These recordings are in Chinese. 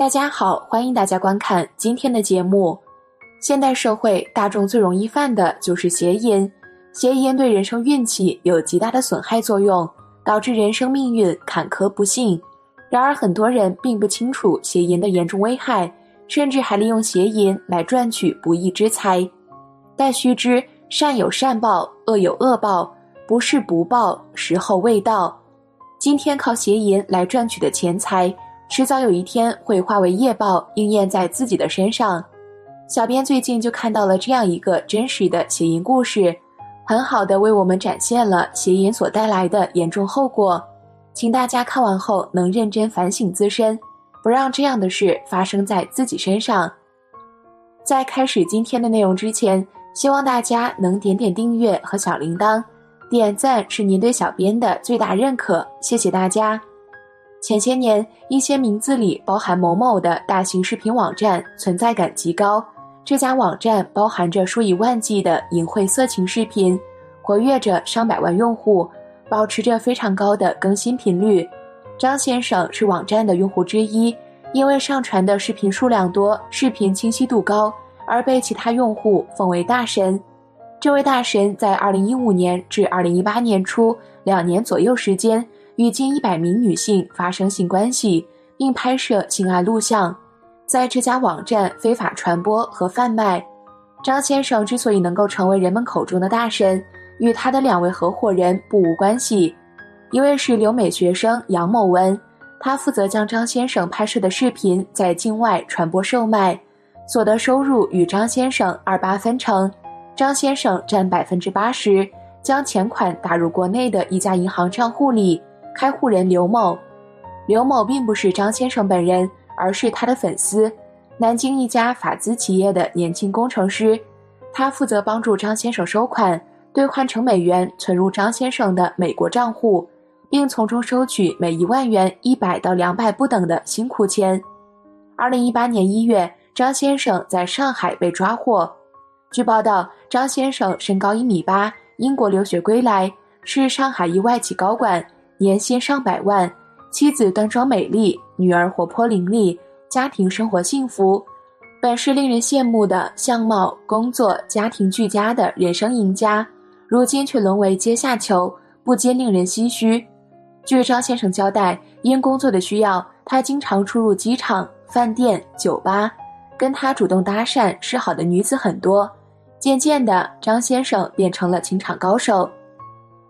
大家好，欢迎大家观看今天的节目。现代社会大众最容易犯的就是邪淫，邪淫对人生运气有极大的损害作用，导致人生命运坎坷不幸。然而，很多人并不清楚邪淫的严重危害，甚至还利用邪淫来赚取不义之财。但须知，善有善报，恶有恶报，不是不报，时候未到。今天靠邪淫来赚取的钱财。迟早有一天会化为业报，应验在自己的身上。小编最近就看到了这样一个真实的邪淫故事，很好的为我们展现了邪淫所带来的严重后果。请大家看完后能认真反省自身，不让这样的事发生在自己身上。在开始今天的内容之前，希望大家能点点订阅和小铃铛，点赞是您对小编的最大认可，谢谢大家。前些年，一些名字里包含“某某”的大型视频网站存在感极高。这家网站包含着数以万计的淫秽色情视频，活跃着上百万用户，保持着非常高的更新频率。张先生是网站的用户之一，因为上传的视频数量多、视频清晰度高，而被其他用户奉为大神。这位大神在2015年至2018年初两年左右时间。与近一百名女性发生性关系，并拍摄性爱录像，在这家网站非法传播和贩卖。张先生之所以能够成为人们口中的大神，与他的两位合伙人不无关系。一位是留美学生杨某文，他负责将张先生拍摄的视频在境外传播售卖，所得收入与张先生二八分成，张先生占百分之八十，将钱款打入国内的一家银行账户里。开户人刘某，刘某并不是张先生本人，而是他的粉丝，南京一家法资企业的年轻工程师。他负责帮助张先生收款，兑换成美元存入张先生的美国账户，并从中收取每一万元一百到两百不等的辛苦钱。二零一八年一月，张先生在上海被抓获。据报道，张先生身高一米八，英国留学归来，是上海一外企高管。年薪上百万，妻子端庄美丽，女儿活泼伶俐，家庭生活幸福，本是令人羡慕的相貌、工作、家庭俱佳的人生赢家，如今却沦为阶下囚，不禁令人唏嘘。据张先生交代，因工作的需要，他经常出入机场、饭店、酒吧，跟他主动搭讪示好的女子很多。渐渐的，张先生变成了情场高手。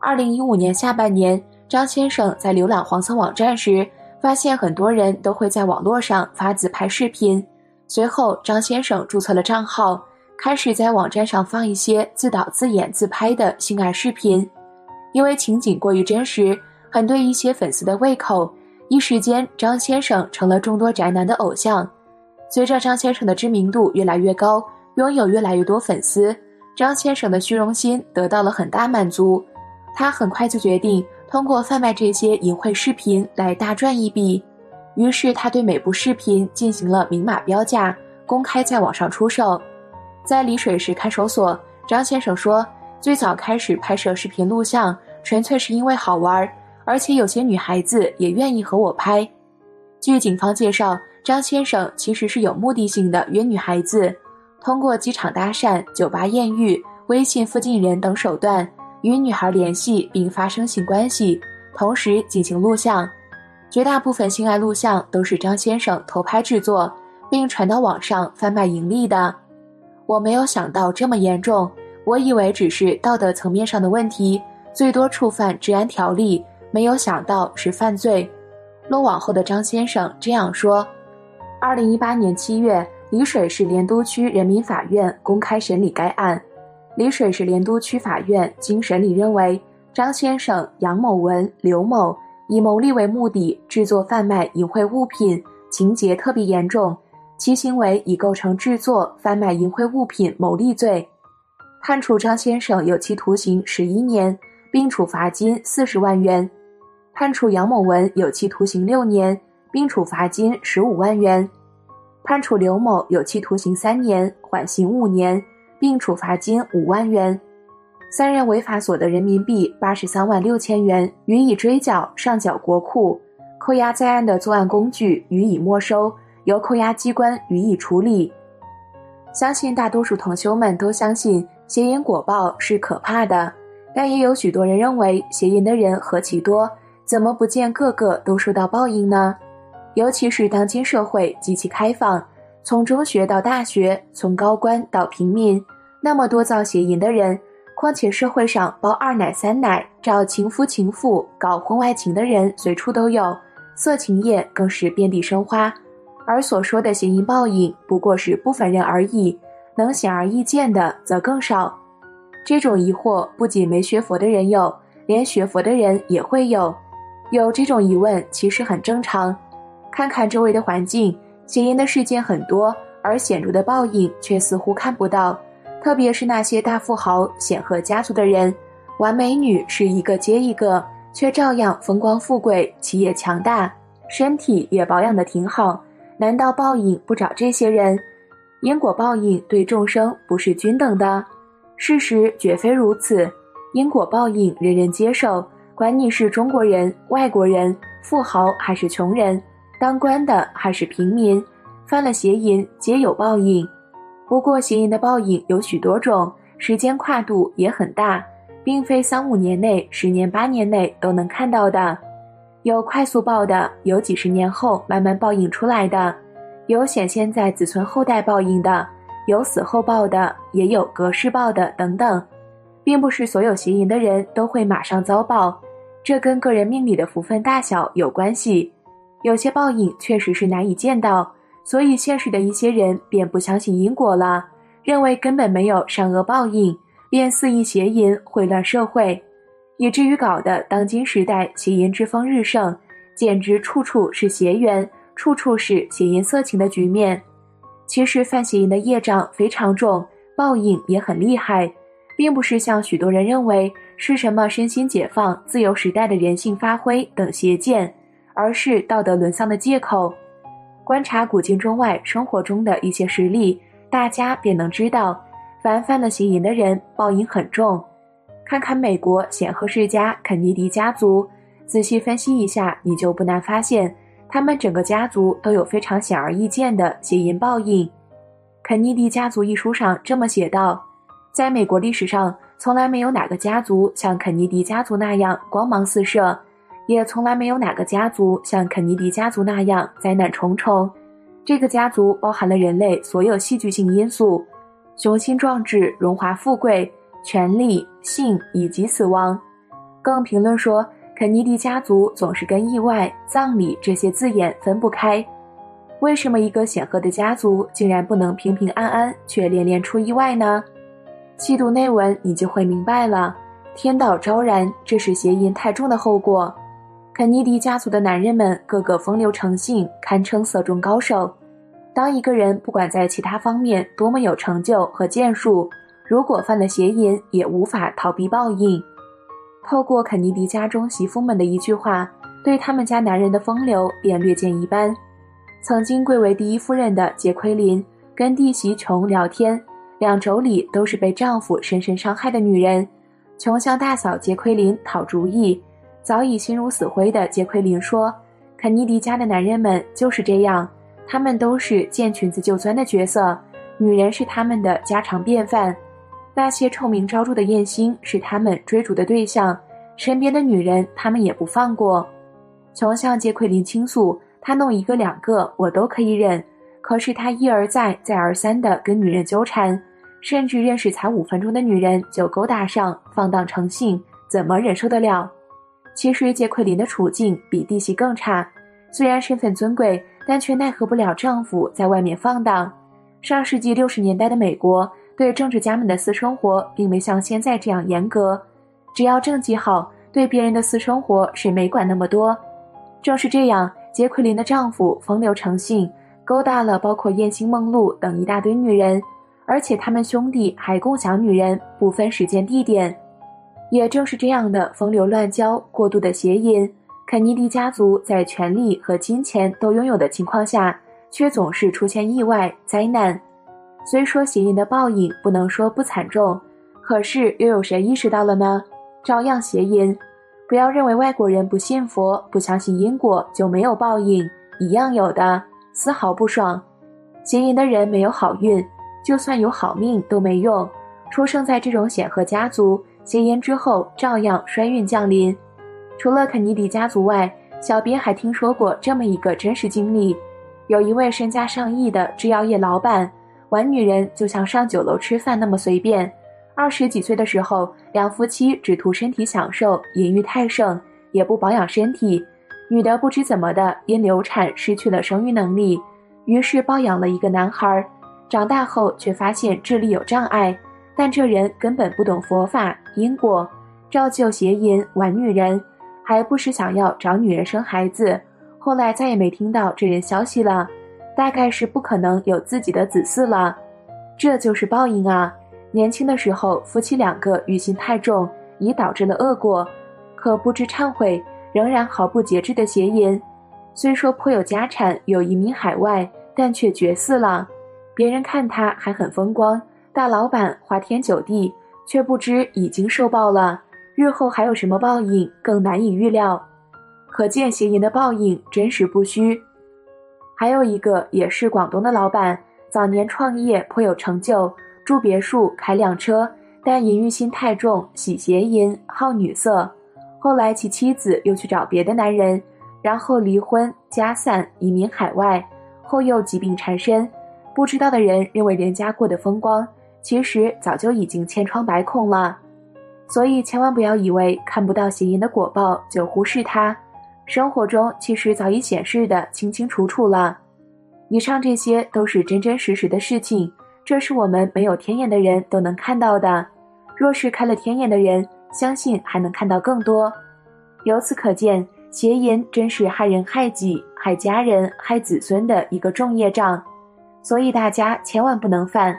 二零一五年下半年。张先生在浏览黄色网站时，发现很多人都会在网络上发自拍视频。随后，张先生注册了账号，开始在网站上放一些自导自演自拍的性爱视频。因为情景过于真实，很对一些粉丝的胃口，一时间张先生成了众多宅男的偶像。随着张先生的知名度越来越高，拥有越来越多粉丝，张先生的虚荣心得到了很大满足。他很快就决定。通过贩卖这些淫秽视频来大赚一笔，于是他对每部视频进行了明码标价，公开在网上出售。在丽水市看守所，张先生说，最早开始拍摄视频录像，纯粹是因为好玩，而且有些女孩子也愿意和我拍。据警方介绍，张先生其实是有目的性的约女孩子，通过机场搭讪、酒吧艳遇、微信附近人等手段。与女孩联系并发生性关系，同时进行录像，绝大部分性爱录像都是张先生偷拍制作，并传到网上贩卖盈利的。我没有想到这么严重，我以为只是道德层面上的问题，最多触犯治安条例，没有想到是犯罪。落网后的张先生这样说：，二零一八年七月，丽水市莲都区人民法院公开审理该案。丽水市莲都区法院经审理认为，张先生、杨某文、刘某以牟利为目的制作、贩卖淫秽物品，情节特别严重，其行为已构成制作、贩卖淫秽物品牟利罪，判处张先生有期徒刑十一年，并处罚金四十万元；判处杨某文有期徒刑六年，并处罚金十五万元；判处刘某有期徒刑三年，缓刑五年。并处罚金五万元，三人违法所得人民币八十三万六千元予以追缴上缴国库，扣押在案的作案工具予以没收，由扣押机关予以处理。相信大多数同修们都相信邪淫果报是可怕的，但也有许多人认为邪淫的人何其多，怎么不见个个都受到报应呢？尤其是当今社会极其开放。从中学到大学，从高官到平民，那么多造邪淫的人，况且社会上包二奶三奶、找情夫情妇、搞婚外情的人随处都有，色情业更是遍地生花。而所说的邪淫报应，不过是部分人而已，能显而易见的则更少。这种疑惑不仅没学佛的人有，连学佛的人也会有。有这种疑问其实很正常，看看周围的环境。邪淫的事件很多，而显著的报应却似乎看不到。特别是那些大富豪、显赫家族的人，玩美女是一个接一个，却照样风光富贵，企业强大，身体也保养得挺好。难道报应不找这些人？因果报应对众生不是均等的？事实绝非如此。因果报应人人接受，管你是中国人、外国人、富豪还是穷人。当官的还是平民，犯了邪淫皆有报应。不过邪淫的报应有许多种，时间跨度也很大，并非三五年内、十年八年内都能看到的。有快速报的，有几十年后慢慢报应出来的，有显现在子孙后代报应的，有死后报的，也有隔世报的等等，并不是所有邪淫的人都会马上遭报，这跟个人命里的福分大小有关系。有些报应确实是难以见到，所以现实的一些人便不相信因果了，认为根本没有善恶报应，便肆意邪淫，混乱社会，以至于搞得当今时代邪淫之风日盛，简直处处是邪缘，处处是邪淫色情的局面。其实犯邪淫的业障非常重，报应也很厉害，并不是像许多人认为是什么身心解放、自由时代的人性发挥等邪见。而是道德沦丧的借口。观察古今中外生活中的一些实例，大家便能知道，凡犯了邪淫的人，报应很重。看看美国显赫世家肯尼迪家族，仔细分析一下，你就不难发现，他们整个家族都有非常显而易见的邪淫报应。《肯尼迪家族》一书上这么写道：在美国历史上，从来没有哪个家族像肯尼迪家族那样光芒四射。也从来没有哪个家族像肯尼迪家族那样灾难重重。这个家族包含了人类所有戏剧性因素：雄心壮志、荣华富贵、权力、性以及死亡。更评论说，肯尼迪家族总是跟意外、葬礼这些字眼分不开。为什么一个显赫的家族竟然不能平平安安，却连连出意外呢？细读内文，你就会明白了。天道昭然，这是邪淫太重的后果。肯尼迪家族的男人们个个风流成性，堪称色中高手。当一个人不管在其他方面多么有成就和建树，如果犯了邪淫，也无法逃避报应。透过肯尼迪家中媳妇们的一句话，对他们家男人的风流便略见一斑。曾经贵为第一夫人的杰奎琳跟弟媳琼聊天，两妯娌都是被丈夫深深伤害的女人。琼向大嫂杰奎琳讨主意。早已心如死灰的杰奎琳说：“肯尼迪家的男人们就是这样，他们都是见裙子就钻的角色，女人是他们的家常便饭。那些臭名昭著的艳星是他们追逐的对象，身边的女人他们也不放过。”琼向杰奎琳倾诉：“他弄一个两个我都可以忍，可是他一而再再而三的跟女人纠缠，甚至认识才五分钟的女人就勾搭上，放荡成性，怎么忍受得了？”其实杰奎琳的处境比弟媳更差，虽然身份尊贵，但却奈何不了丈夫在外面放荡。上世纪六十年代的美国，对政治家们的私生活并没像现在这样严格，只要政绩好，对别人的私生活是没管那么多。正是这样，杰奎琳的丈夫风流成性，勾搭了包括燕星、梦露等一大堆女人，而且他们兄弟还共享女人，不分时间地点。也正是这样的风流乱交、过度的邪淫，肯尼迪家族在权力和金钱都拥有的情况下，却总是出现意外灾难。虽说邪淫的报应不能说不惨重，可是又有谁意识到了呢？照样邪淫。不要认为外国人不信佛、不相信因果就没有报应，一样有的，丝毫不爽。邪淫的人没有好运，就算有好命都没用。出生在这种显赫家族。戒烟之后，照样衰运降临。除了肯尼迪家族外，小编还听说过这么一个真实经历：有一位身家上亿的制药业老板，玩女人就像上酒楼吃饭那么随便。二十几岁的时候，两夫妻只图身体享受，淫欲太盛，也不保养身体。女的不知怎么的，因流产失去了生育能力，于是抱养了一个男孩。长大后却发现智力有障碍。但这人根本不懂佛法因果，照旧邪淫玩女人，还不时想要找女人生孩子。后来再也没听到这人消息了，大概是不可能有自己的子嗣了。这就是报应啊！年轻的时候夫妻两个欲心太重，已导致了恶果，可不知忏悔，仍然毫不节制的邪淫。虽说颇有家产，有移民海外，但却绝嗣了。别人看他还很风光。大老板花天酒地，却不知已经受报了。日后还有什么报应，更难以预料。可见邪淫的报应真实不虚。还有一个也是广东的老板，早年创业颇有成就，住别墅，开辆车，但淫欲心太重，喜邪淫，好女色。后来其妻子又去找别的男人，然后离婚，家散，移民海外，后又疾病缠身。不知道的人认为人家过得风光。其实早就已经千疮百孔了，所以千万不要以为看不到邪淫的果报就忽视它，生活中其实早已显示的清清楚楚了。以上这些都是真真实实的事情，这是我们没有天眼的人都能看到的。若是开了天眼的人，相信还能看到更多。由此可见，邪淫真是害人害己、害家人、害子孙的一个重业障，所以大家千万不能犯。